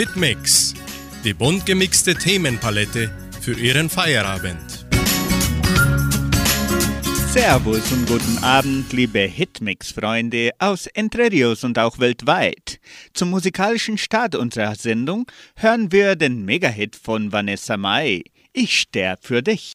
Hitmix, die bunt gemixte Themenpalette für Ihren Feierabend. Servus und guten Abend, liebe Hitmix-Freunde aus Entre Rios und auch weltweit. Zum musikalischen Start unserer Sendung hören wir den Megahit von Vanessa Mai. Ich sterb für dich.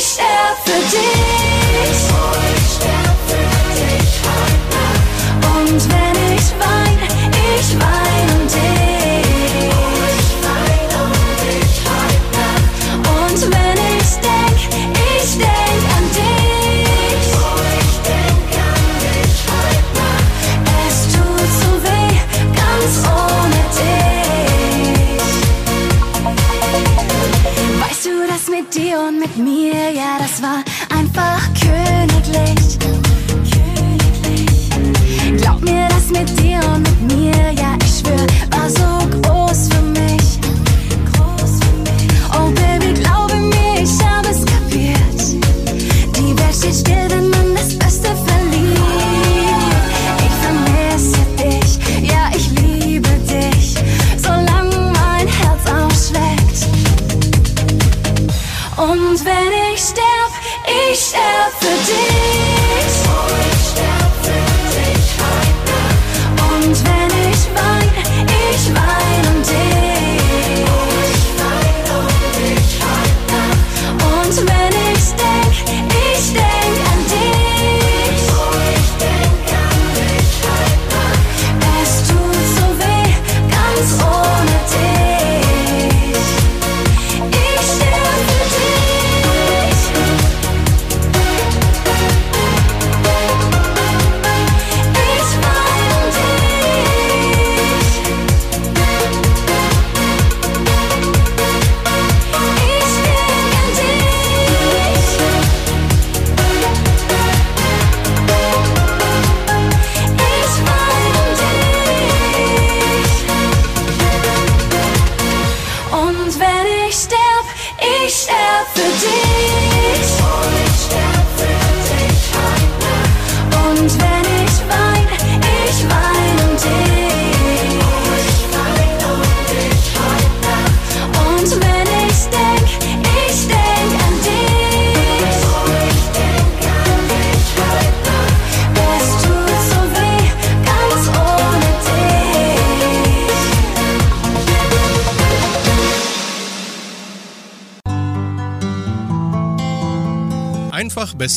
ich sterb für dich. Ich sterb für dich. Und wenn mit mir, ja, das war einfach königlich. Glaub mir, das mit dir und mit mir, ja, ich schwör, war so.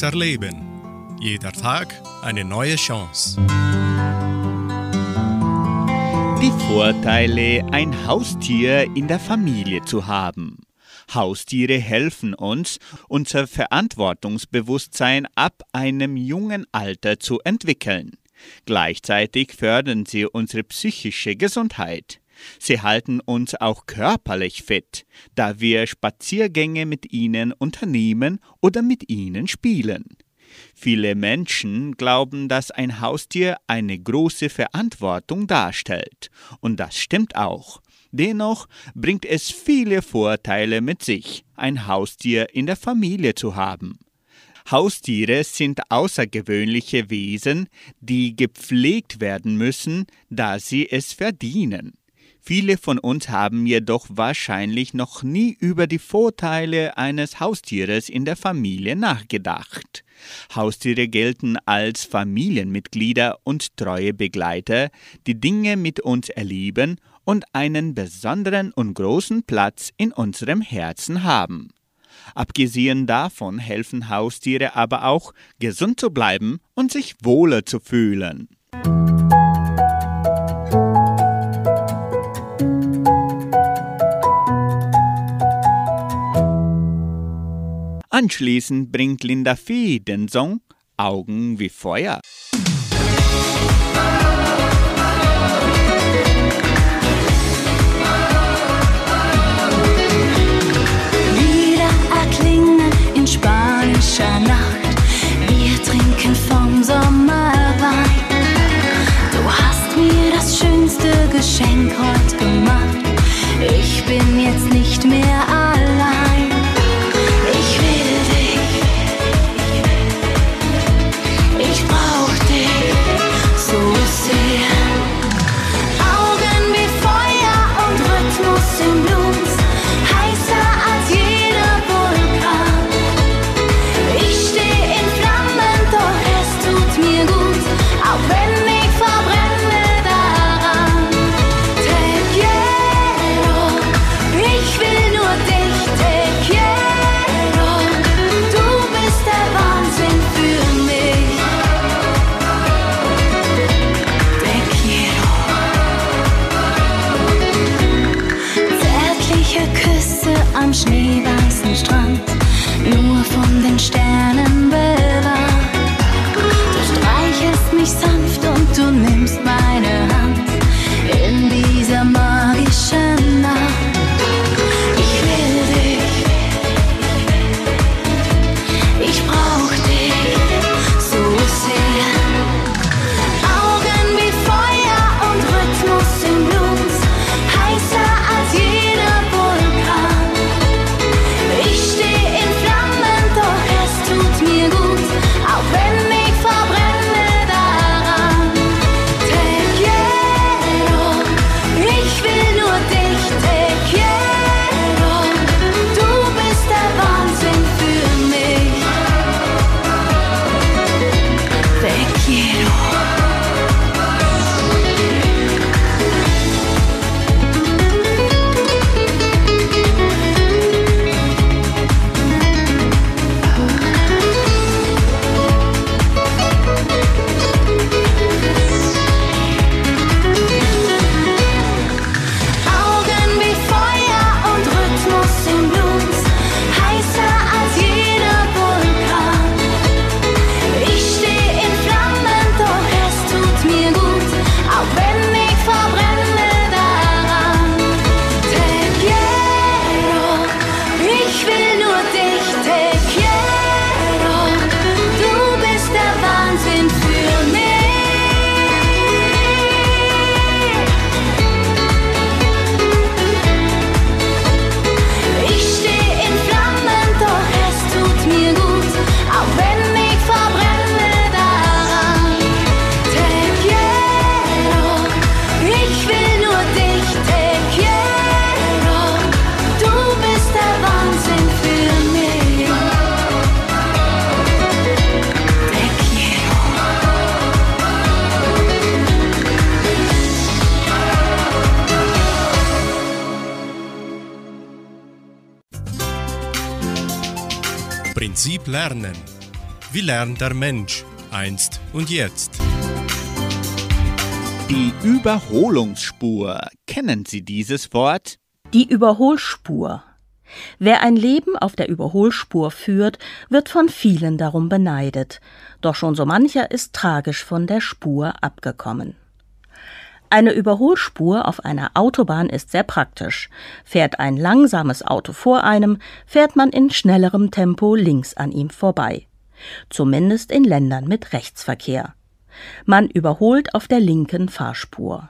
Besser leben. Jeder Tag eine neue Chance. Die Vorteile, ein Haustier in der Familie zu haben. Haustiere helfen uns, unser Verantwortungsbewusstsein ab einem jungen Alter zu entwickeln. Gleichzeitig fördern sie unsere psychische Gesundheit. Sie halten uns auch körperlich fit, da wir Spaziergänge mit ihnen unternehmen oder mit ihnen spielen. Viele Menschen glauben, dass ein Haustier eine große Verantwortung darstellt, und das stimmt auch. Dennoch bringt es viele Vorteile mit sich, ein Haustier in der Familie zu haben. Haustiere sind außergewöhnliche Wesen, die gepflegt werden müssen, da sie es verdienen. Viele von uns haben jedoch wahrscheinlich noch nie über die Vorteile eines Haustieres in der Familie nachgedacht. Haustiere gelten als Familienmitglieder und treue Begleiter, die Dinge mit uns erleben und einen besonderen und großen Platz in unserem Herzen haben. Abgesehen davon helfen Haustiere aber auch, gesund zu bleiben und sich wohler zu fühlen. Anschließend bringt Linda Fee den Song Augen wie Feuer. Lieder erklingen in spanischer Nacht. Wir trinken vom Sommerwein. Du hast mir das schönste Geschenk heute gemacht. Ich bin jetzt nicht mehr allein. Der Mensch einst und jetzt? Die Überholungsspur. Kennen Sie dieses Wort? Die Überholspur. Wer ein Leben auf der Überholspur führt, wird von vielen darum beneidet, doch schon so mancher ist tragisch von der Spur abgekommen. Eine Überholspur auf einer Autobahn ist sehr praktisch. Fährt ein langsames Auto vor einem, fährt man in schnellerem Tempo links an ihm vorbei. Zumindest in Ländern mit Rechtsverkehr. Man überholt auf der linken Fahrspur.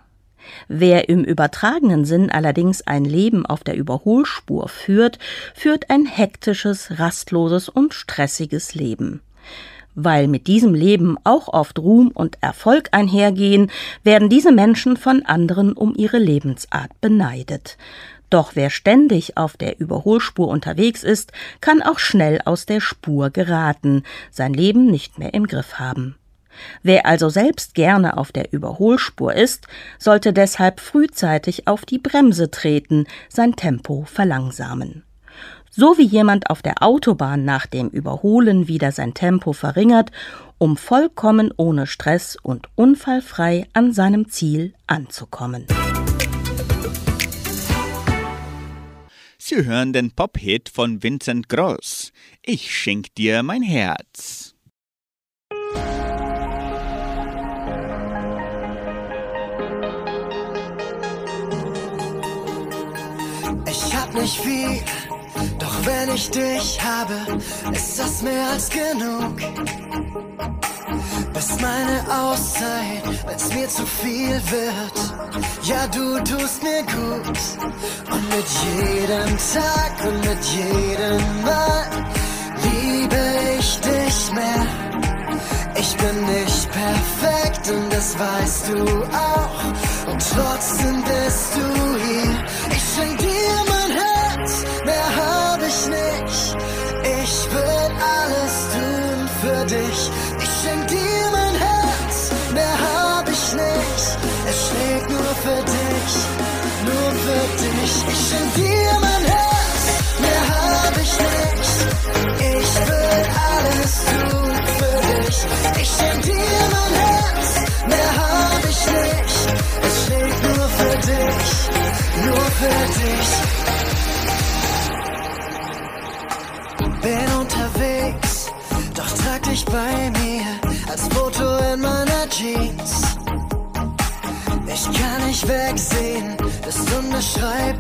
Wer im übertragenen Sinn allerdings ein Leben auf der Überholspur führt, führt ein hektisches, rastloses und stressiges Leben. Weil mit diesem Leben auch oft Ruhm und Erfolg einhergehen, werden diese Menschen von anderen um ihre Lebensart beneidet. Doch wer ständig auf der Überholspur unterwegs ist, kann auch schnell aus der Spur geraten, sein Leben nicht mehr im Griff haben. Wer also selbst gerne auf der Überholspur ist, sollte deshalb frühzeitig auf die Bremse treten, sein Tempo verlangsamen. So wie jemand auf der Autobahn nach dem Überholen wieder sein Tempo verringert, um vollkommen ohne Stress und unfallfrei an seinem Ziel anzukommen. Sie hören den Pop-Hit von Vincent Gross. Ich schenk dir mein Herz. Ich hab nicht viel, doch wenn ich dich habe, ist das mehr als genug. Bist meine Auszeit, wenn's mir zu viel wird. Ja, du tust mir gut. Und mit jedem Tag und mit jedem Mal liebe ich dich mehr. Ich bin nicht perfekt und das weißt du auch. Und trotzdem bist du hier. Ich schenk dir mein Herz, mehr hab ich nicht. Ich will alles tun für dich. Für dich, nur für dich. Ich schenk I.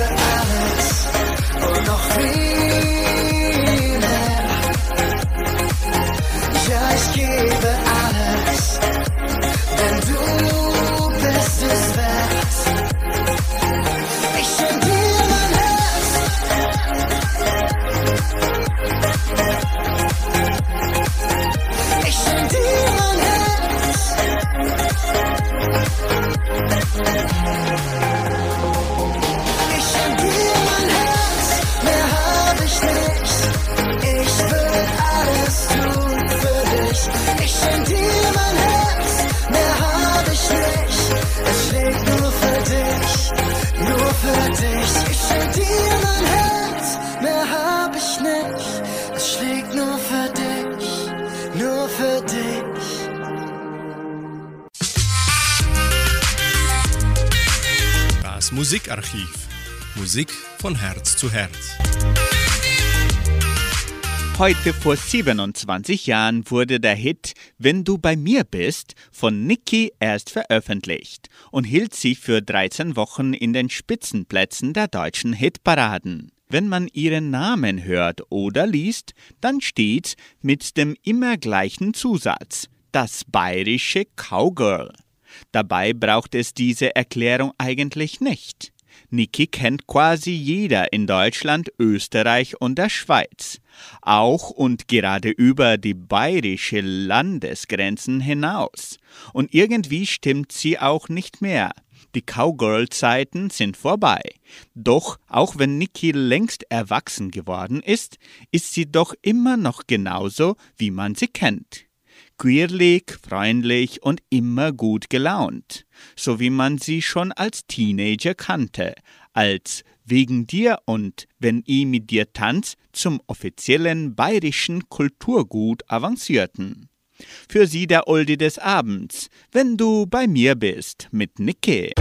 gebe alles und noch viel von Herz zu Herz. Heute vor 27 Jahren wurde der Hit Wenn du bei mir bist von Nicki erst veröffentlicht und hielt sich für 13 Wochen in den Spitzenplätzen der deutschen Hitparaden. Wenn man ihren Namen hört oder liest, dann steht mit dem immer gleichen Zusatz das bayerische Cowgirl. Dabei braucht es diese Erklärung eigentlich nicht. Niki kennt quasi jeder in Deutschland, Österreich und der Schweiz. Auch und gerade über die bayerische Landesgrenzen hinaus. Und irgendwie stimmt sie auch nicht mehr. Die Cowgirl-Zeiten sind vorbei. Doch auch wenn Niki längst erwachsen geworden ist, ist sie doch immer noch genauso, wie man sie kennt queerlich, freundlich und immer gut gelaunt, so wie man sie schon als Teenager kannte, als wegen dir und wenn i mit dir tanz zum offiziellen bayerischen Kulturgut avancierten. Für Sie der Oldie des Abends, wenn du bei mir bist, mit Nicke.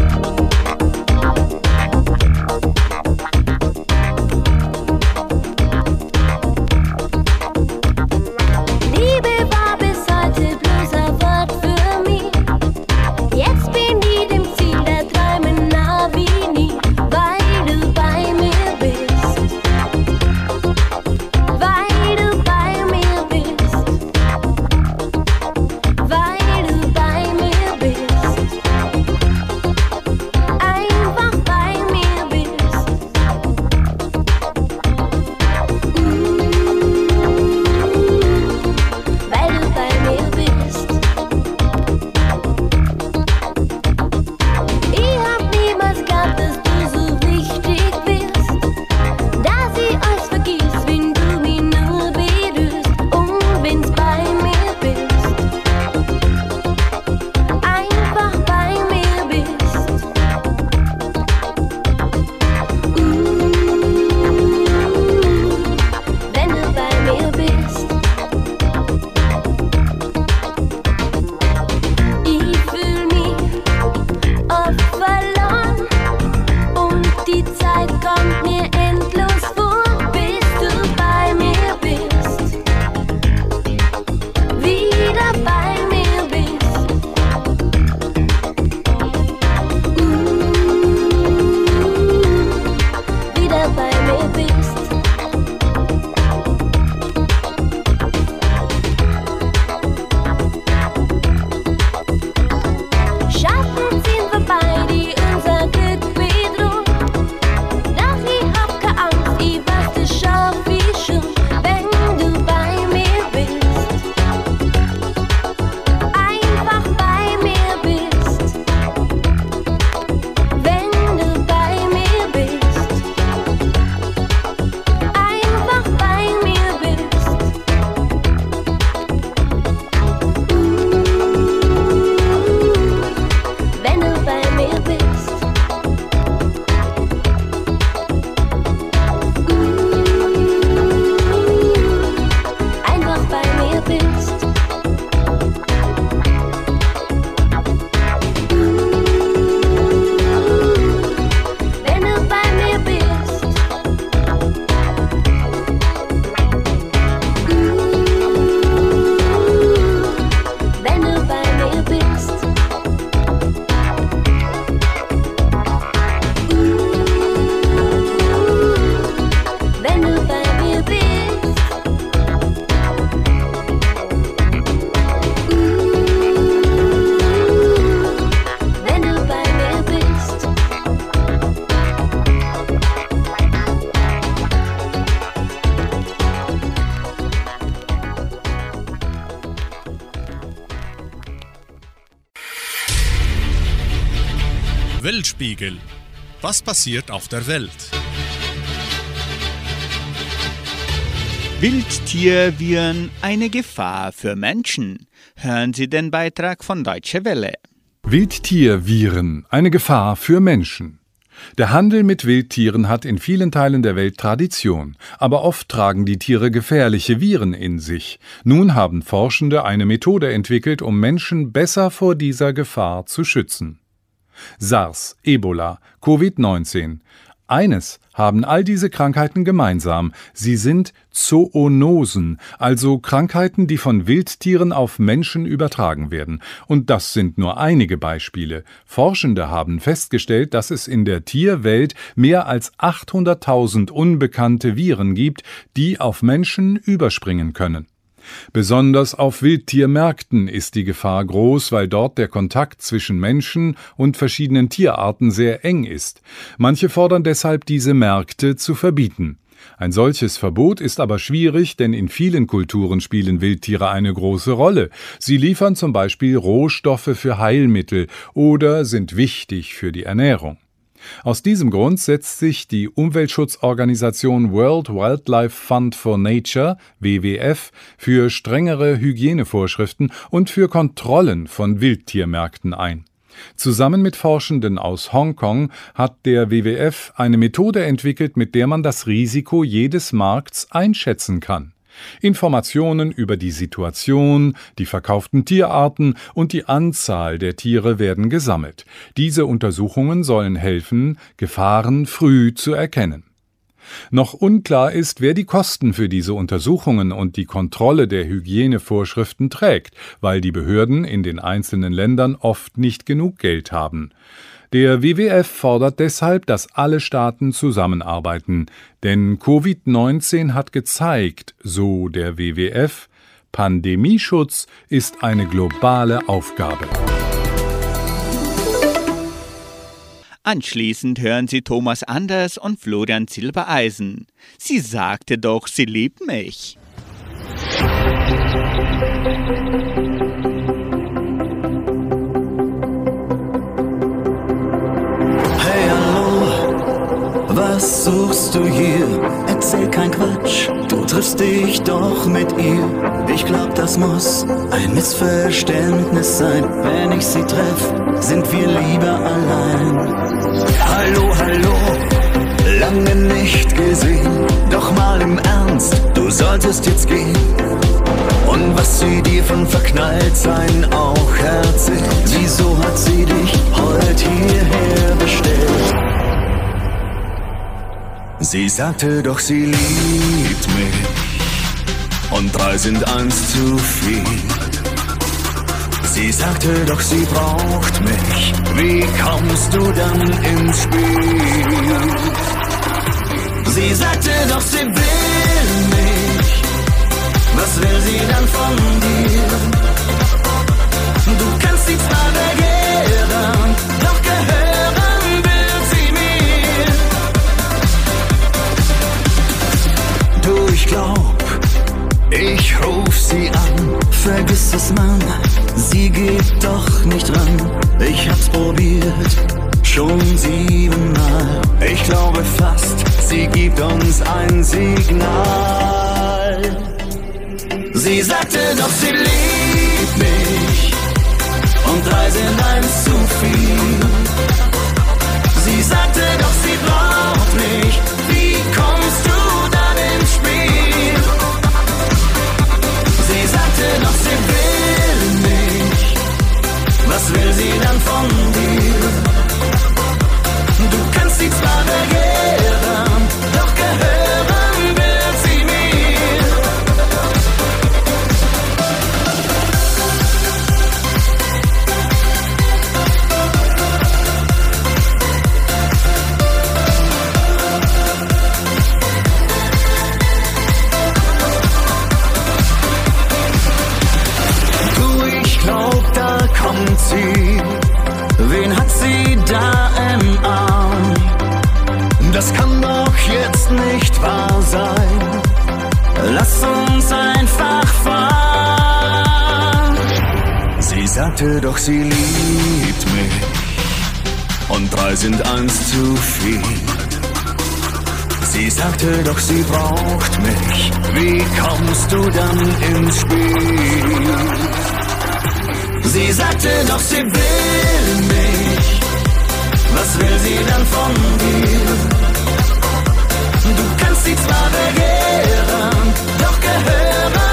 Weltspiegel. Was passiert auf der Welt? Wildtierviren eine Gefahr für Menschen. Hören Sie den Beitrag von Deutsche Welle. Wildtierviren, eine Gefahr für Menschen. Der Handel mit Wildtieren hat in vielen Teilen der Welt Tradition, aber oft tragen die Tiere gefährliche Viren in sich. Nun haben Forschende eine Methode entwickelt, um Menschen besser vor dieser Gefahr zu schützen. SARS, Ebola, Covid-19. Eines haben all diese Krankheiten gemeinsam. Sie sind Zoonosen, also Krankheiten, die von Wildtieren auf Menschen übertragen werden. Und das sind nur einige Beispiele. Forschende haben festgestellt, dass es in der Tierwelt mehr als 800.000 unbekannte Viren gibt, die auf Menschen überspringen können. Besonders auf Wildtiermärkten ist die Gefahr groß, weil dort der Kontakt zwischen Menschen und verschiedenen Tierarten sehr eng ist. Manche fordern deshalb, diese Märkte zu verbieten. Ein solches Verbot ist aber schwierig, denn in vielen Kulturen spielen Wildtiere eine große Rolle. Sie liefern zum Beispiel Rohstoffe für Heilmittel oder sind wichtig für die Ernährung. Aus diesem Grund setzt sich die Umweltschutzorganisation World Wildlife Fund for Nature WWF für strengere Hygienevorschriften und für Kontrollen von Wildtiermärkten ein. Zusammen mit Forschenden aus Hongkong hat der WWF eine Methode entwickelt, mit der man das Risiko jedes Markts einschätzen kann. Informationen über die Situation, die verkauften Tierarten und die Anzahl der Tiere werden gesammelt. Diese Untersuchungen sollen helfen, Gefahren früh zu erkennen. Noch unklar ist, wer die Kosten für diese Untersuchungen und die Kontrolle der Hygienevorschriften trägt, weil die Behörden in den einzelnen Ländern oft nicht genug Geld haben. Der WWF fordert deshalb, dass alle Staaten zusammenarbeiten, denn Covid-19 hat gezeigt, so der WWF, Pandemieschutz ist eine globale Aufgabe. Anschließend hören Sie Thomas Anders und Florian Silbereisen. Sie sagte doch, sie liebt mich. Was suchst du hier? Erzähl kein Quatsch, du triffst dich doch mit ihr. Ich glaub, das muss ein Missverständnis sein. Wenn ich sie treff, sind wir lieber allein. Hallo, hallo, lange nicht gesehen. Doch mal im Ernst, du solltest jetzt gehen. Und was sie dir von Verknalltsein auch erzählt. Wieso hat sie dich heute hierher Sie sagte doch, sie liebt mich. Und drei sind eins zu viel. Sie sagte doch, sie braucht mich. Wie kommst du dann ins Spiel? Sie sagte doch, sie will mich. Was will sie dann von dir? Du kannst sie zwar begehren, glaub, ich ruf sie an. Vergiss es, Mann, sie geht doch nicht ran. Ich hab's probiert, schon siebenmal. Ich glaube fast, sie gibt uns ein Signal. Sie sagte doch, sie liebt mich. Und drei sind eins zu viel. Sie sagte doch, sie braucht mich. Will sie dann von dir? Sie sagte doch, sie liebt mich. Und drei sind eins zu viel. Sie sagte doch, sie braucht mich. Wie kommst du dann ins Spiel? Sie sagte doch, sie will mich. Was will sie dann von dir? Du kannst sie zwar begehren, doch gehören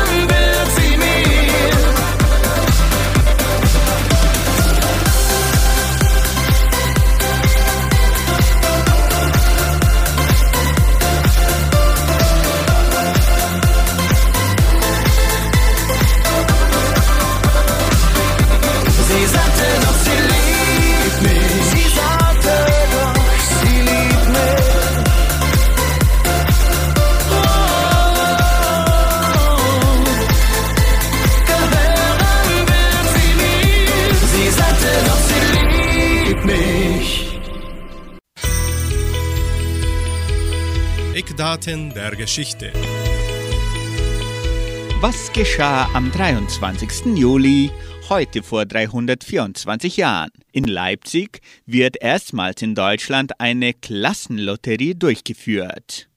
Eckdaten der Geschichte. Was geschah am 23. Juli, heute vor 324 Jahren? In Leipzig wird erstmals in Deutschland eine Klassenlotterie durchgeführt.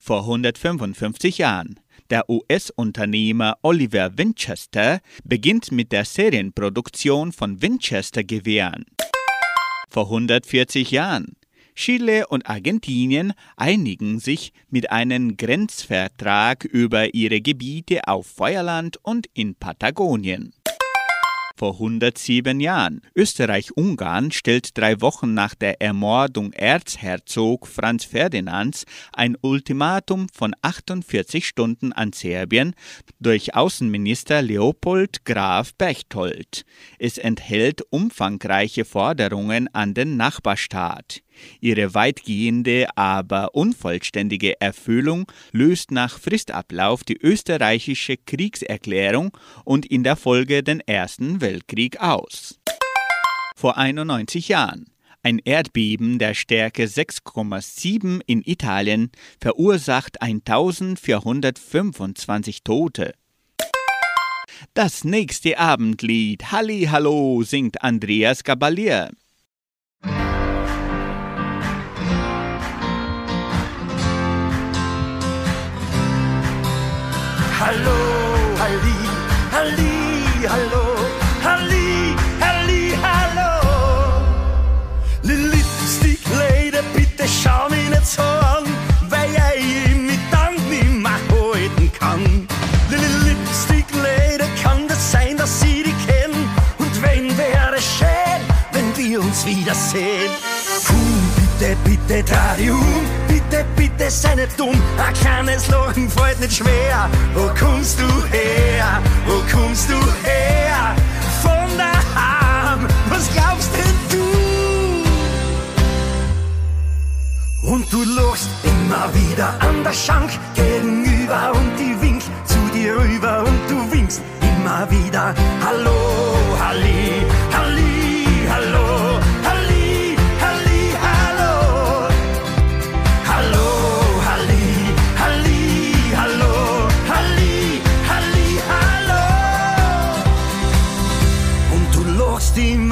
Vor 155 Jahren. Der US-Unternehmer Oliver Winchester beginnt mit der Serienproduktion von Winchester-Gewehren. Vor 140 Jahren. Chile und Argentinien einigen sich mit einem Grenzvertrag über ihre Gebiete auf Feuerland und in Patagonien vor 107 Jahren. Österreich-Ungarn stellt drei Wochen nach der Ermordung Erzherzog Franz Ferdinands ein Ultimatum von 48 Stunden an Serbien durch Außenminister Leopold Graf Berchtold. Es enthält umfangreiche Forderungen an den Nachbarstaat. Ihre weitgehende, aber unvollständige Erfüllung löst nach Fristablauf die österreichische Kriegserklärung und in der Folge den Ersten Weltkrieg aus. Vor 91 Jahren. Ein Erdbeben der Stärke 6,7 in Italien verursacht 1425 Tote. Das nächste Abendlied Halli Hallo singt Andreas Gabalier. Hallo, Halli, Halli, hallo, Halli, Halli, hallo. Lipstick Lady, bitte schau mich nicht so an, weil ich mich dann nicht mehr halten kann. Lipstick Lady, kann das sein, dass ich dich kenn? Und wenn wäre schön, wenn wir uns wiedersehen. Komm, bitte, bitte, dreh dich um, bitte, bitte, sei nicht dumm. Ein kleines Lachen fällt nicht schwer. Wo kommst du her? Wo kommst du her? Von daheim, was glaubst denn du? Und du lachst immer wieder an der Schank gegenüber und die winkt zu dir rüber und du winkst immer wieder. Hallo, Halli, Halli,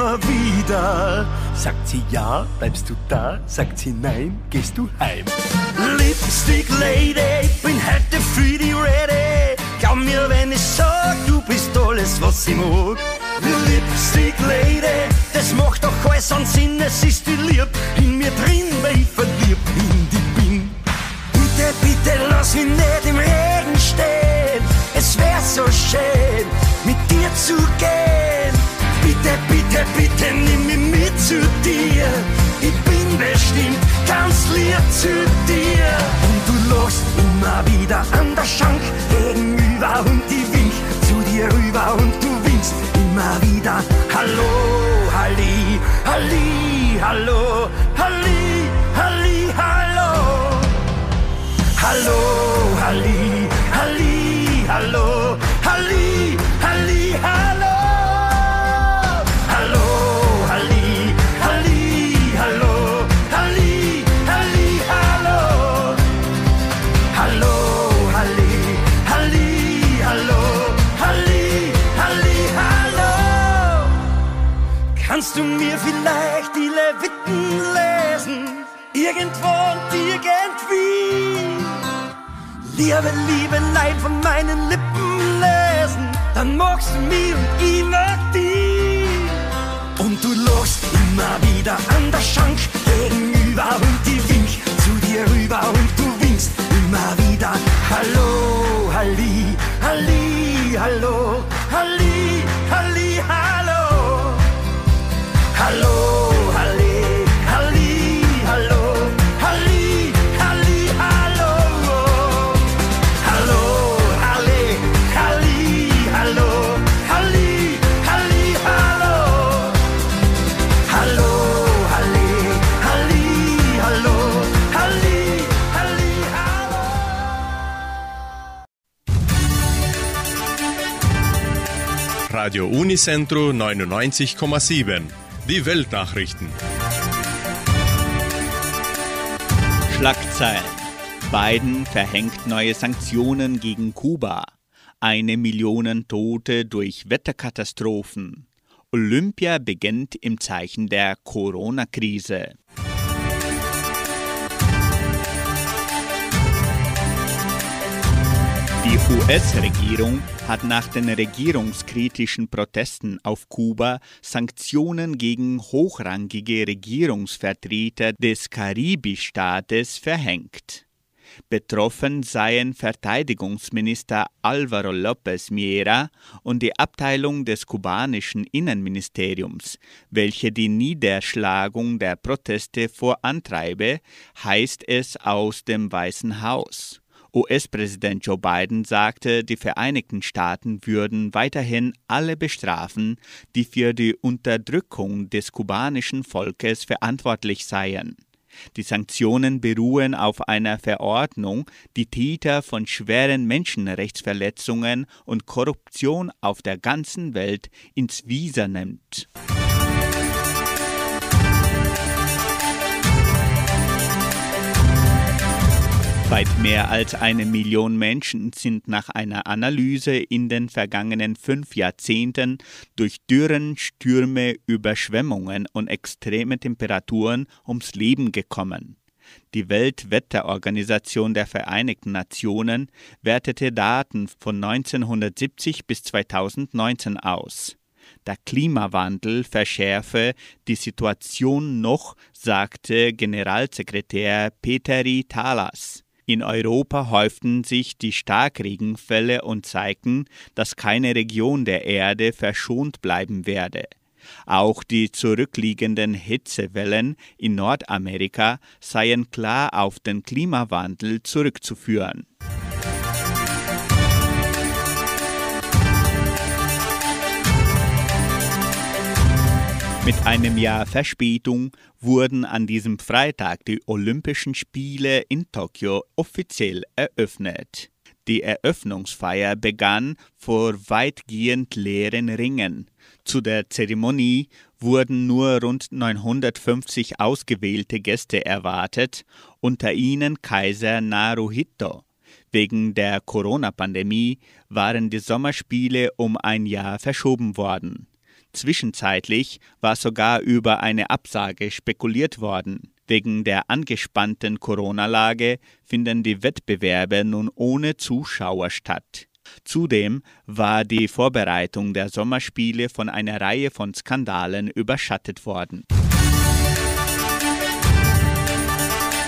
immer wieder. Sagt sie ja, bleibst du da? Sagt sie nein, gehst du heim? Lipstick Lady, bin heute für die ready. Glaub mir, wenn ich sag, du bist alles, was ich mag. Lipstick Lady, das macht doch alles an Sinn, es ist die Lieb in mir drin, weil ich verliebt in die bin. Bitte, bitte lass mich nicht im Regen stehen. Es wär so schön, mit dir zu gehen. Irgendwo und irgendwie. Liebe, liebe Leid von meinen Lippen lesen, dann magst du mich und mag dich. Und du lachst immer wieder an der Schank gegenüber und die winkt zu dir rüber und du winkst immer wieder. Hallo, Halli, Halli, hallo, Halli, Radio Unicentro 99,7. Die Weltnachrichten. Schlagzeilen. Biden verhängt neue Sanktionen gegen Kuba. Eine Million Tote durch Wetterkatastrophen. Olympia beginnt im Zeichen der Corona-Krise. US-Regierung hat nach den regierungskritischen Protesten auf Kuba Sanktionen gegen hochrangige Regierungsvertreter des Karibistaates verhängt. Betroffen seien Verteidigungsminister Alvaro López Miera und die Abteilung des kubanischen Innenministeriums, welche die Niederschlagung der Proteste vorantreibe, heißt es aus dem Weißen Haus. US-Präsident Joe Biden sagte, die Vereinigten Staaten würden weiterhin alle bestrafen, die für die Unterdrückung des kubanischen Volkes verantwortlich seien. Die Sanktionen beruhen auf einer Verordnung, die Täter von schweren Menschenrechtsverletzungen und Korruption auf der ganzen Welt ins Visier nimmt. Weit mehr als eine Million Menschen sind nach einer Analyse in den vergangenen fünf Jahrzehnten durch Dürren, Stürme, Überschwemmungen und extreme Temperaturen ums Leben gekommen. Die Weltwetterorganisation der Vereinigten Nationen wertete Daten von 1970 bis 2019 aus. Der Klimawandel verschärfe die Situation noch, sagte Generalsekretär Peteri Talas. In Europa häuften sich die Starkregenfälle und zeigten, dass keine Region der Erde verschont bleiben werde. Auch die zurückliegenden Hitzewellen in Nordamerika seien klar auf den Klimawandel zurückzuführen. Mit einem Jahr Verspätung wurden an diesem Freitag die Olympischen Spiele in Tokio offiziell eröffnet. Die Eröffnungsfeier begann vor weitgehend leeren Ringen. Zu der Zeremonie wurden nur rund 950 ausgewählte Gäste erwartet, unter ihnen Kaiser Naruhito. Wegen der Corona-Pandemie waren die Sommerspiele um ein Jahr verschoben worden. Zwischenzeitlich war sogar über eine Absage spekuliert worden. Wegen der angespannten Corona-Lage finden die Wettbewerbe nun ohne Zuschauer statt. Zudem war die Vorbereitung der Sommerspiele von einer Reihe von Skandalen überschattet worden.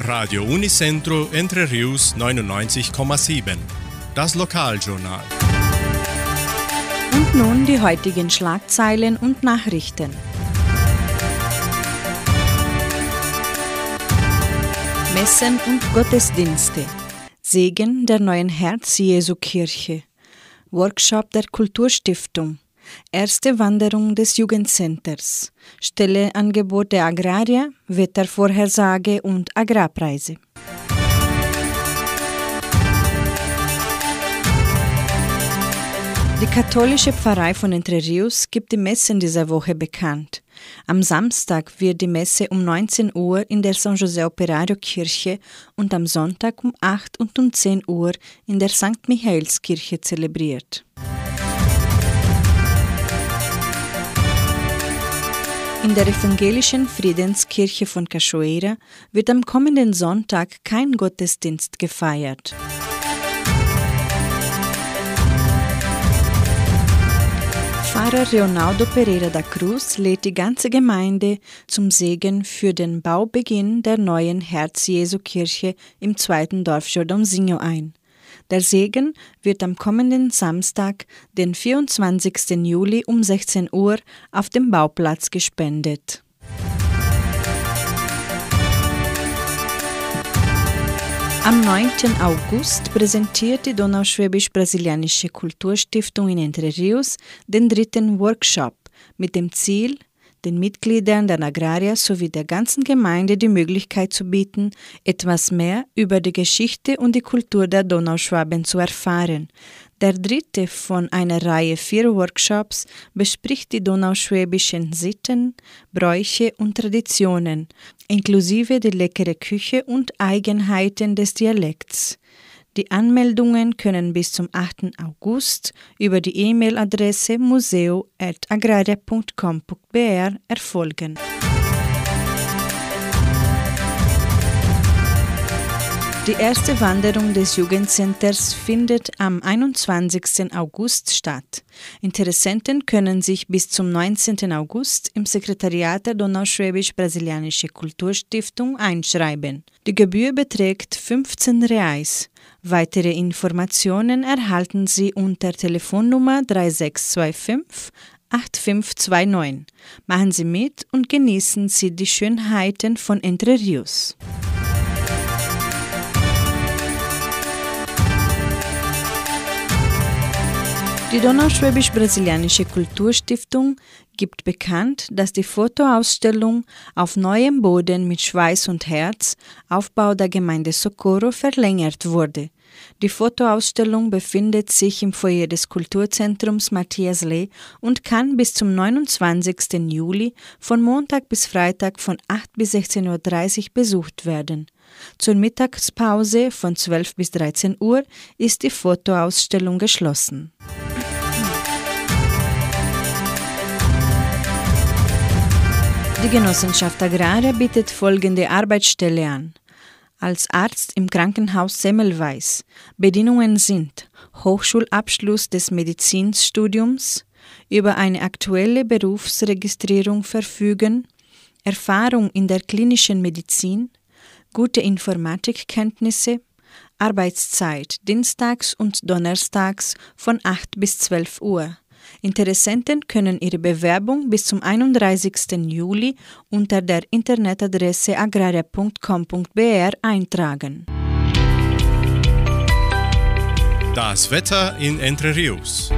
Radio Unicentro Entre Rius 99,7. Das Lokaljournal. Und nun die heutigen Schlagzeilen und Nachrichten. Messen und Gottesdienste. Segen der neuen Herz-Jesu-Kirche. Workshop der Kulturstiftung. Erste Wanderung des Jugendcenters. Stelleangebot der Agrarier, Wettervorhersage und Agrarpreise. Die katholische Pfarrei von Entre Rios gibt die Messen dieser Woche bekannt. Am Samstag wird die Messe um 19 Uhr in der San José Operario Kirche und am Sonntag um 8 und um 10 Uhr in der St. Michaelskirche zelebriert. In der evangelischen Friedenskirche von Cachoeira wird am kommenden Sonntag kein Gottesdienst gefeiert. Pfarrer Leonardo Pereira da Cruz lädt die ganze Gemeinde zum Segen für den Baubeginn der neuen Herz-Jesu-Kirche im zweiten Dorf Jordãozinho ein. Der Segen wird am kommenden Samstag, den 24. Juli um 16 Uhr auf dem Bauplatz gespendet. Am 9. August präsentiert die Donauschwäbisch-Brasilianische Kulturstiftung in Entre Rios den dritten Workshop mit dem Ziel, den Mitgliedern der Agraria sowie der ganzen Gemeinde die Möglichkeit zu bieten, etwas mehr über die Geschichte und die Kultur der Donauschwaben zu erfahren. Der dritte von einer Reihe vier Workshops bespricht die donauschwäbischen Sitten, Bräuche und Traditionen, inklusive die leckere Küche und Eigenheiten des Dialekts. Die Anmeldungen können bis zum 8. August über die E-Mail-Adresse museo.agraria.com.br erfolgen. Die erste Wanderung des Jugendcenters findet am 21. August statt. Interessenten können sich bis zum 19. August im Sekretariat der Donauschwäbisch-Brasilianische Kulturstiftung einschreiben. Die Gebühr beträgt 15 Reais. Weitere Informationen erhalten Sie unter Telefonnummer 3625 8529. Machen Sie mit und genießen Sie die Schönheiten von Entre Rios. Die Donauschwäbisch-Brasilianische Kulturstiftung gibt bekannt, dass die Fotoausstellung auf neuem Boden mit Schweiß und Herz, Aufbau der Gemeinde Socorro, verlängert wurde. Die Fotoausstellung befindet sich im Foyer des Kulturzentrums Matthias Lee und kann bis zum 29. Juli von Montag bis Freitag von 8 bis 16.30 Uhr besucht werden. Zur Mittagspause von 12 bis 13 Uhr ist die Fotoausstellung geschlossen. Die Genossenschaft Agraria bietet folgende Arbeitsstelle an. Als Arzt im Krankenhaus Semmelweis. Bedingungen sind Hochschulabschluss des Medizinstudiums, über eine aktuelle Berufsregistrierung verfügen, Erfahrung in der klinischen Medizin, gute Informatikkenntnisse, Arbeitszeit dienstags und donnerstags von 8 bis 12 Uhr. Interessenten können ihre Bewerbung bis zum 31. Juli unter der Internetadresse agraria.com.br eintragen. Das Wetter in Entre Rios.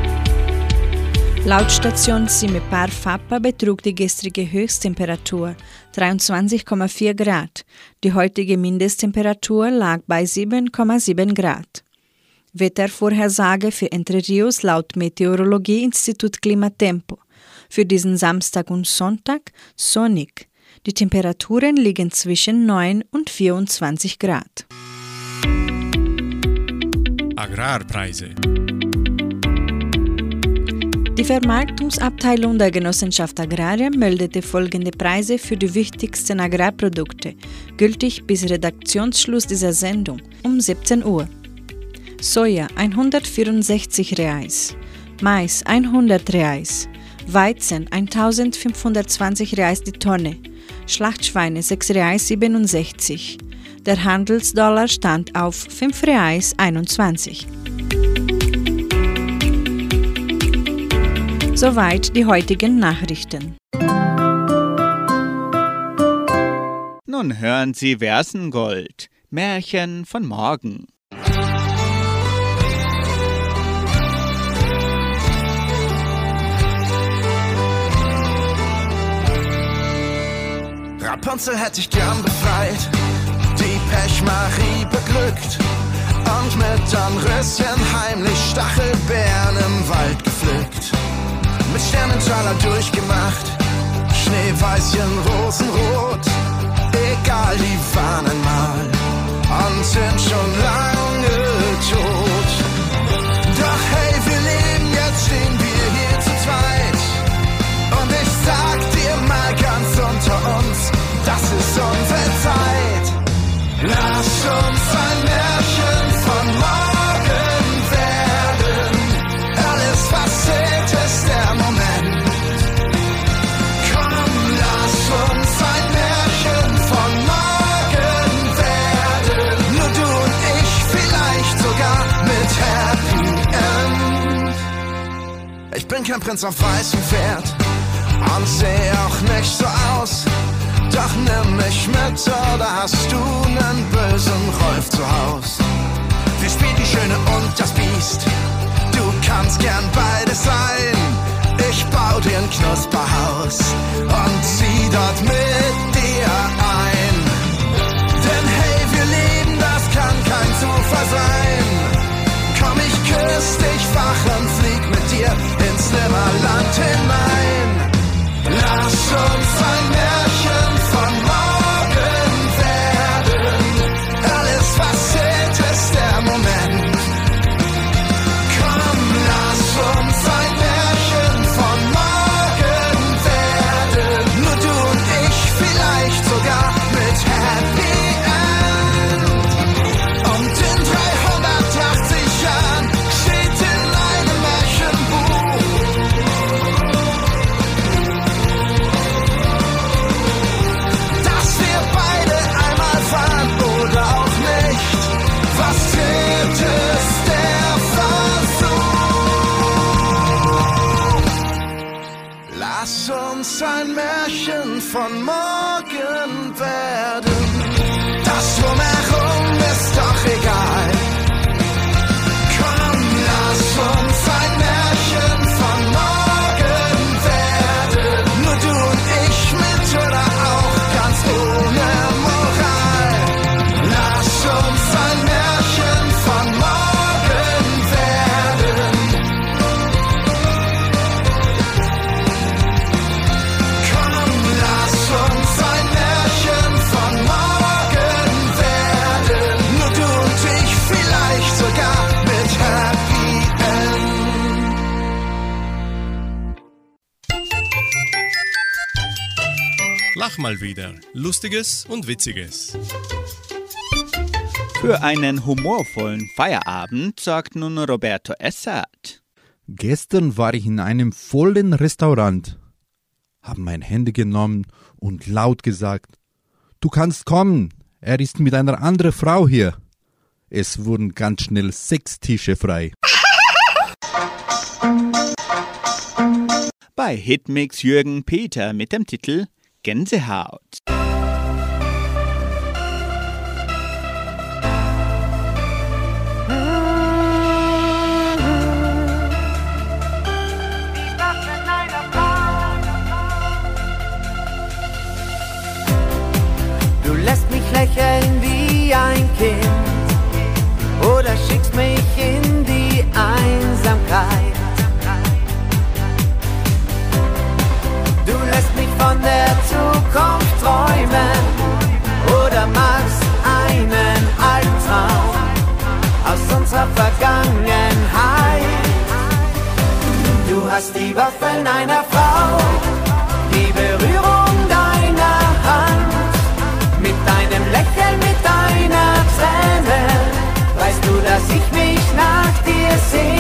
Laut Station Simepar Fapa betrug die gestrige Höchsttemperatur 23,4 Grad. Die heutige Mindesttemperatur lag bei 7,7 Grad. Wettervorhersage für Entre Rios laut Meteorologieinstitut Klimatempo. Für diesen Samstag und Sonntag sonnig. Die Temperaturen liegen zwischen 9 und 24 Grad. Agrarpreise. Die Vermarktungsabteilung der Genossenschaft Agraria meldete folgende Preise für die wichtigsten Agrarprodukte, gültig bis Redaktionsschluss dieser Sendung um 17 Uhr. Soja 164 Reais, Mais 100 Reais, Weizen 1520 Reais die Tonne, Schlachtschweine 6 Reais 67. Der Handelsdollar stand auf 5 Reais 21. Soweit die heutigen Nachrichten. Nun hören Sie Versengold, Märchen von morgen. Rapunzel hätte ich gern befreit, die Pechmarie beglückt und mit Dornröschen heimlich Stachelbeeren im Wald gepflückt. Mit Sternentaler durchgemacht, Schneeweißchen, Rosenrot, egal, die waren einmal und sind schon lange tot. Doch hey, wir leben, jetzt stehen wir hier zu zweit. Und ich sag dir mal ganz unter uns, das ist unsere Zeit. Lass uns kein Prinz auf weißem Pferd und sehe auch nicht so aus. Doch nimm mich mit, oder hast du nen bösen Rolf zu Haus? Wir spielen die Schöne und das Biest. Du kannst gern beides sein. Ich bau dir ein Knusperhaus und zieh dort mit dir ein. Denn hey, wir leben, das kann kein Zufall sein. Komm, ich küss dich wach und ins Nimmerland hinein. Lass uns ein Märchen mal wieder. Lustiges und Witziges. Für einen humorvollen Feierabend sorgt nun Roberto Essert. Gestern war ich in einem vollen Restaurant, haben mein Handy genommen und laut gesagt, du kannst kommen, er ist mit einer anderen Frau hier. Es wurden ganz schnell sechs Tische frei. Bei Hitmix Jürgen Peter mit dem Titel Gänsehaut. Du lässt mich lächeln wie ein Kind oder schickst mich in die Einsamkeit. Zukunft träumen oder machst einen Albtraum aus unserer Vergangenheit. Du hast die Waffeln einer Frau, die Berührung deiner Hand. Mit deinem Lächeln, mit deiner Träne Weißt du, dass ich mich nach dir sehne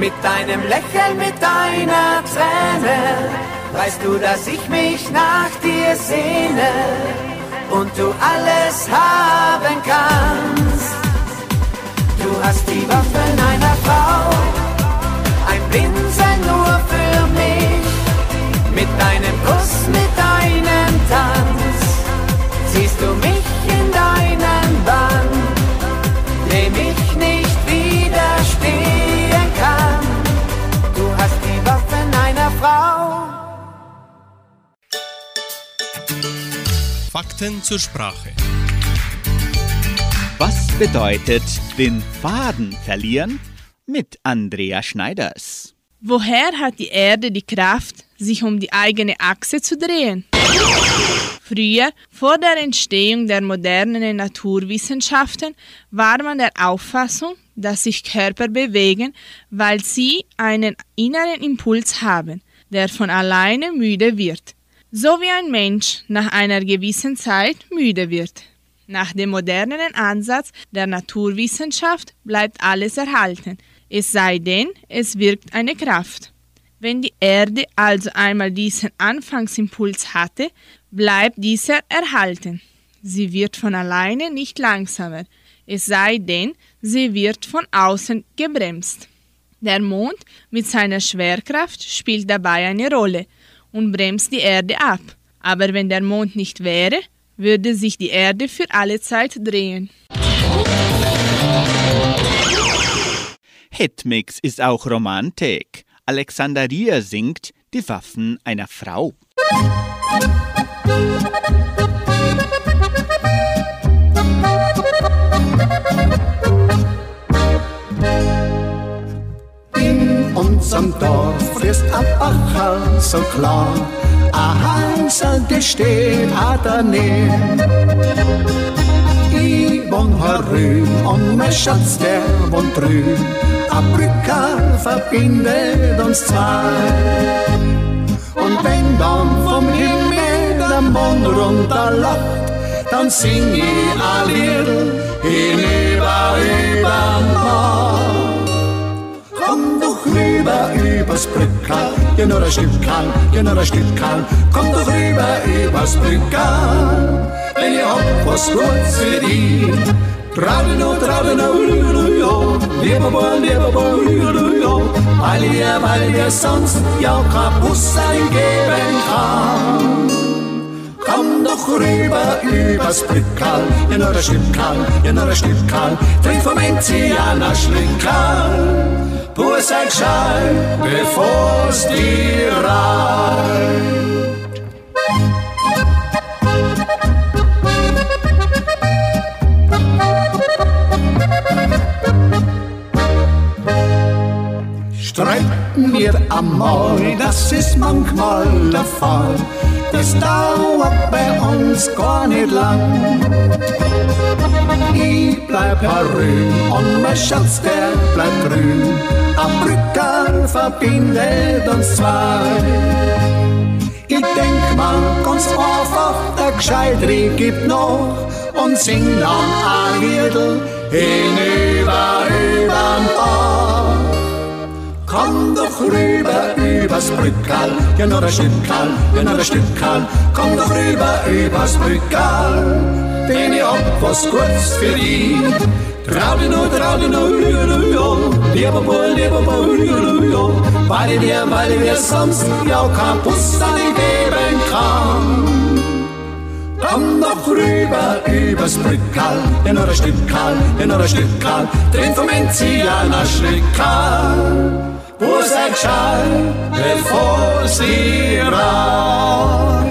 Mit deinem Lächeln, mit deiner Träne, weißt du, dass ich mich nach dir sehne und du alles haben kannst. Du hast die Waffeln einer Frau, ein Pinsel nur für mich. Mit deinem Kuss, mit deinem Tanz, ziehst du mich Fakten zur Sprache. Was bedeutet den Faden verlieren? Mit Andrea Schneiders. Woher hat die Erde die Kraft, sich um die eigene Achse zu drehen? Früher, vor der Entstehung der modernen Naturwissenschaften, war man der Auffassung, dass sich Körper bewegen, weil sie einen inneren Impuls haben, der von alleine müde wird. So wie ein Mensch nach einer gewissen Zeit müde wird. Nach dem modernen Ansatz der Naturwissenschaft bleibt alles erhalten, es sei denn, es wirkt eine Kraft. Wenn die Erde also einmal diesen Anfangsimpuls hatte, bleibt dieser erhalten. Sie wird von alleine nicht langsamer, es sei denn, sie wird von außen gebremst. Der Mond mit seiner Schwerkraft spielt dabei eine Rolle und bremst die Erde ab. Aber wenn der Mond nicht wäre, würde sich die Erde für alle Zeit drehen. Hitmix ist auch Romantik. Alexander Rier singt Die Waffen einer Frau. In unserem Dorf ist ein Bacher so klar, ein Heiser gesteht hat er nicht. Ich wohn herüben und mein Schatz, der wohnt drüben. Ein Brücker verbindet uns zwei. Und wenn dann vom Himmel der Mond runterlacht, dann sing ich ein Lied hinüber überm Bach. Rüber übers Brückal, ja nur ein Stückal, ja nur ein Stückal. Komm doch rüber übers Brückal, denn ich hab was Gutes für dich. Traudeno, Traudeno, Ulujo, lieber Boy, Ulujo, weil ihr, weil ihr sonst ja kein Busse geben kann. Komm doch rüber übers Brückal, ja nur ein Stückal, ja nur ein Stückal, trink vom Enzianer Schlickerl. Pur sei gescheit, bevor's dir reicht. Streiten wir einmal, das ist manchmal der Fall. Das dauert bei uns gar nicht lang. Ich bleib herüben und mein Schatz, der bleibt drüben. Am Brückal verbindet uns zwei. Ich denk mal ganz einfach, der Gescheitri gibt noch und sing dann ein Liedl hinüber. Komm doch rüber übers Brückal, ja nur ein Stückal, ja nur ein Stückal. Komm doch rüber übers Brückal, denn ich hab was Gutes für dich. Trau dich nur, trau dich nur, Ulujo, lieber Boy, lieber Boy, Ulujo, weil ich dir, weil ich dir sonst ja kein Bus an dich geben kann. Komm doch rüber übers Brückal, ja nur ein Stückal, ja nur ein Stückal, drin vom Enzianer Schlickerl. Wo sei gescheit, bevor sie raucht.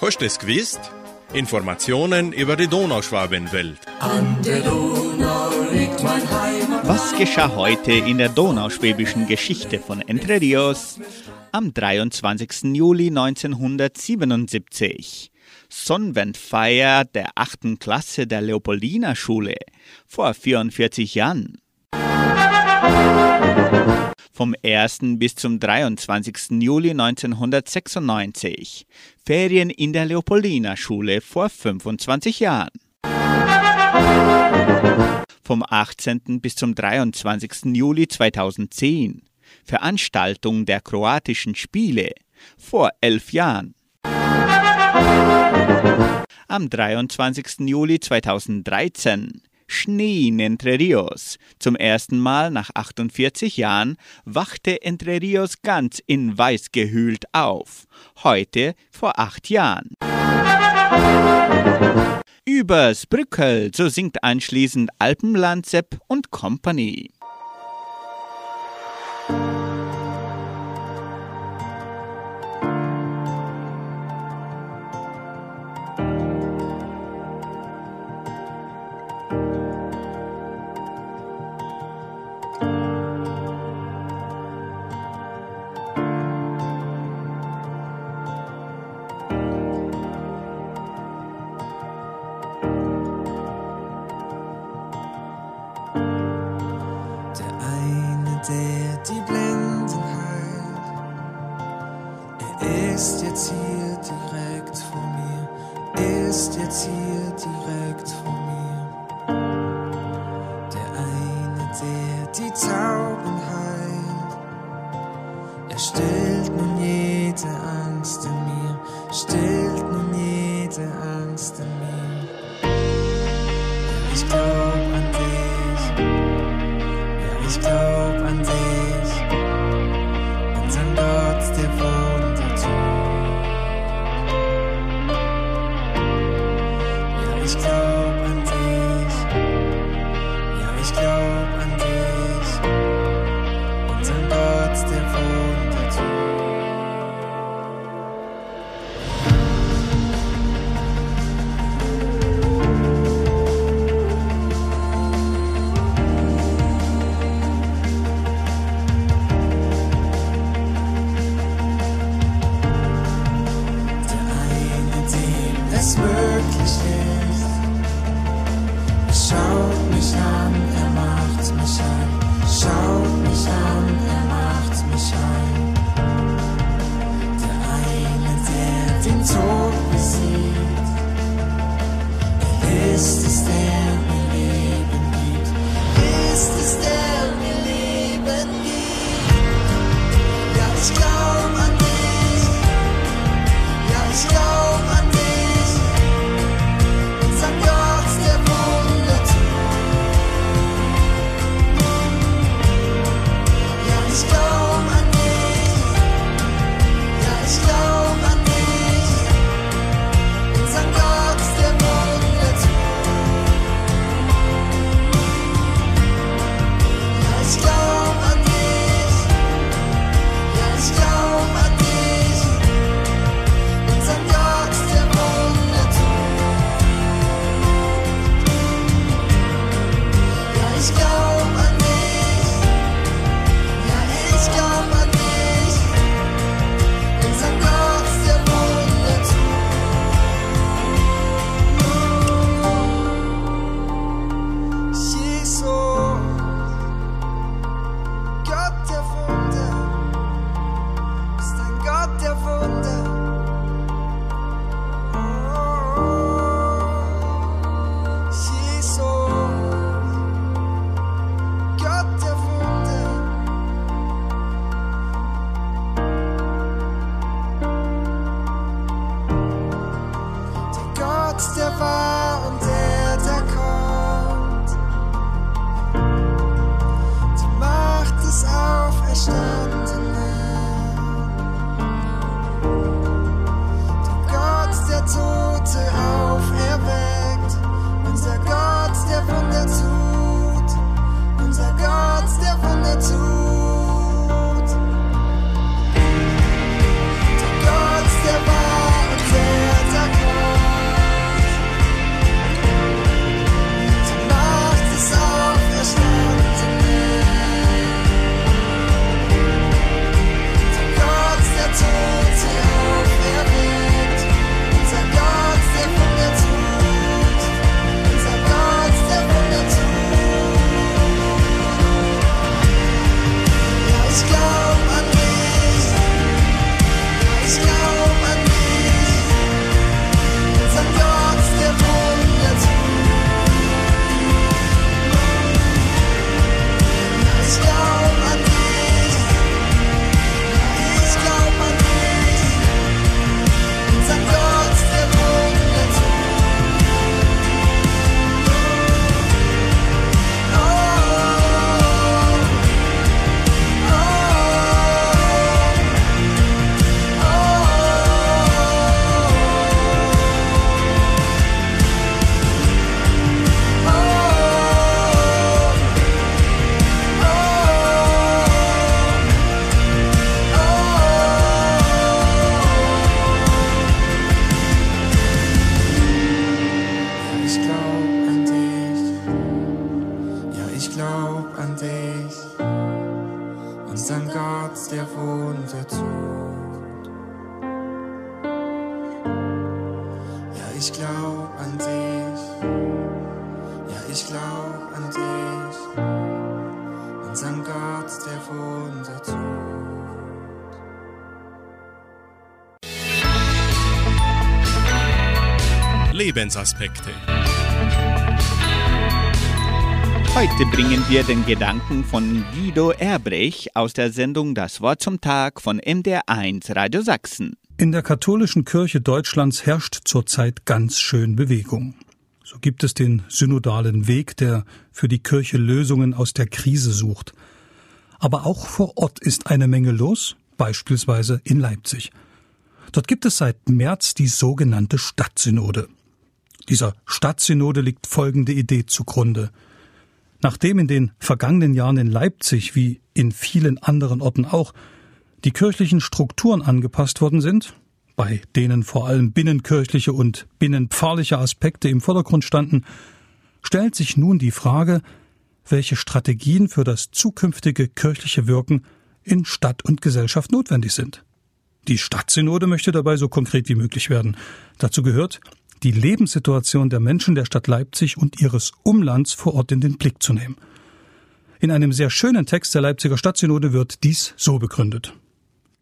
Hast du es gewusst? Informationen über die Donauschwabenwelt. An der Donau liegt mein Heimat. Was geschah heute in der donauschwäbischen Geschichte von Entre Rios? Am 23. Juli 1977. Sonnenwendfeier der 8. Klasse der Leopoldina Schule vor 44 Jahren. Vom 1. bis zum 23. Juli 1996. Ferien in der Leopoldina Schule vor 25 Jahren. Vom 18. bis zum 23. Juli 2010. Veranstaltung der kroatischen Spiele vor elf Jahren. Am 23. Juli 2013 Schnee in Entre Rios. Zum ersten Mal nach 48 Jahren wachte Entre Rios ganz in weiß gehüllt auf. Heute vor acht Jahren. Übers Brückel, so singt anschließend Alpenlandsepp und Company. Schaut mich an, er macht mich an. Schaut mich an, er macht mich an. Der eine, der den Tod besiegt, er ist es, der Ich glaube an dich, ja, ich glaube an dich, an sein Gott, der Wunder tut. Lebensaspekte. Heute bringen wir den Gedanken von Guido Erbrech aus der Sendung Das Wort zum Tag von MDR1 Radio Sachsen. In der katholischen Kirche Deutschlands herrscht zurzeit ganz schön Bewegung. So gibt es den synodalen Weg, der für die Kirche Lösungen aus der Krise sucht. Aber auch vor Ort ist eine Menge los, beispielsweise in Leipzig. Dort gibt es seit März die sogenannte Stadtsynode. Dieser Stadtsynode liegt folgende Idee zugrunde. Nachdem in den vergangenen Jahren in Leipzig wie in vielen anderen Orten auch die kirchlichen Strukturen angepasst worden sind, bei denen vor allem binnenkirchliche und binnenpfarrliche Aspekte im Vordergrund standen, stellt sich nun die Frage, welche Strategien für das zukünftige kirchliche Wirken in Stadt und Gesellschaft notwendig sind. Die Stadtsynode möchte dabei so konkret wie möglich werden. Dazu gehört, die Lebenssituation der Menschen der Stadt Leipzig und ihres Umlands vor Ort in den Blick zu nehmen. In einem sehr schönen Text der Leipziger Stadtsynode wird dies so begründet.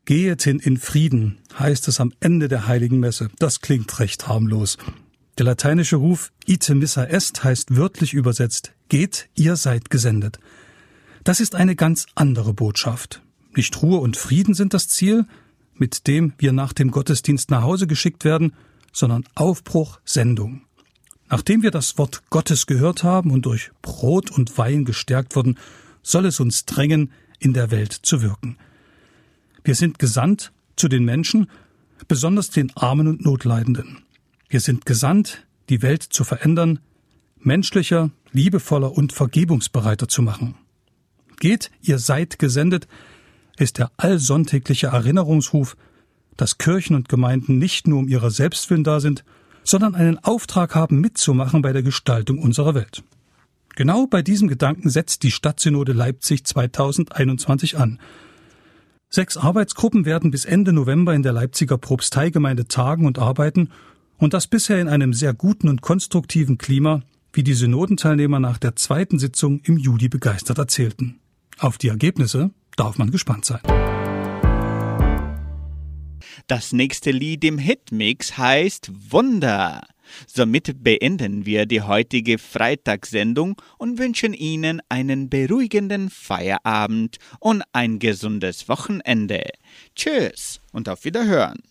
Gehet hin in Frieden, heißt es am Ende der heiligen Messe. Das klingt recht harmlos. Der lateinische Ruf ite missa est heißt wörtlich übersetzt Geht, ihr seid gesendet. Das ist eine ganz andere Botschaft. Nicht Ruhe und Frieden sind das Ziel, mit dem wir nach dem Gottesdienst nach Hause geschickt werden, sondern Aufbruch, Sendung. Nachdem wir das Wort Gottes gehört haben und durch Brot und Wein gestärkt wurden, soll es uns drängen, in der Welt zu wirken. Wir sind gesandt zu den Menschen, besonders den Armen und Notleidenden. Wir sind gesandt, die Welt zu verändern, menschlicher, liebevoller und vergebungsbereiter zu machen. Geht, ihr seid gesendet, ist der allsonntägliche Erinnerungsruf, dass Kirchen und Gemeinden nicht nur um ihrer Selbstwillen da sind, sondern einen Auftrag haben, mitzumachen bei der Gestaltung unserer Welt. Genau bei diesem Gedanken setzt die Stadtsynode Leipzig 2021 an. Sechs Arbeitsgruppen werden bis Ende November in der Leipziger Propsteigemeinde tagen und arbeiten, und das bisher in einem sehr guten und konstruktiven Klima, wie die Synodenteilnehmer nach der zweiten Sitzung im Juli begeistert erzählten. Auf die Ergebnisse darf man gespannt sein. Das nächste Lied im Hitmix heißt Wunder. Somit beenden wir die heutige Freitagssendung und wünschen Ihnen einen beruhigenden Feierabend und ein gesundes Wochenende. Tschüss und auf Wiederhören.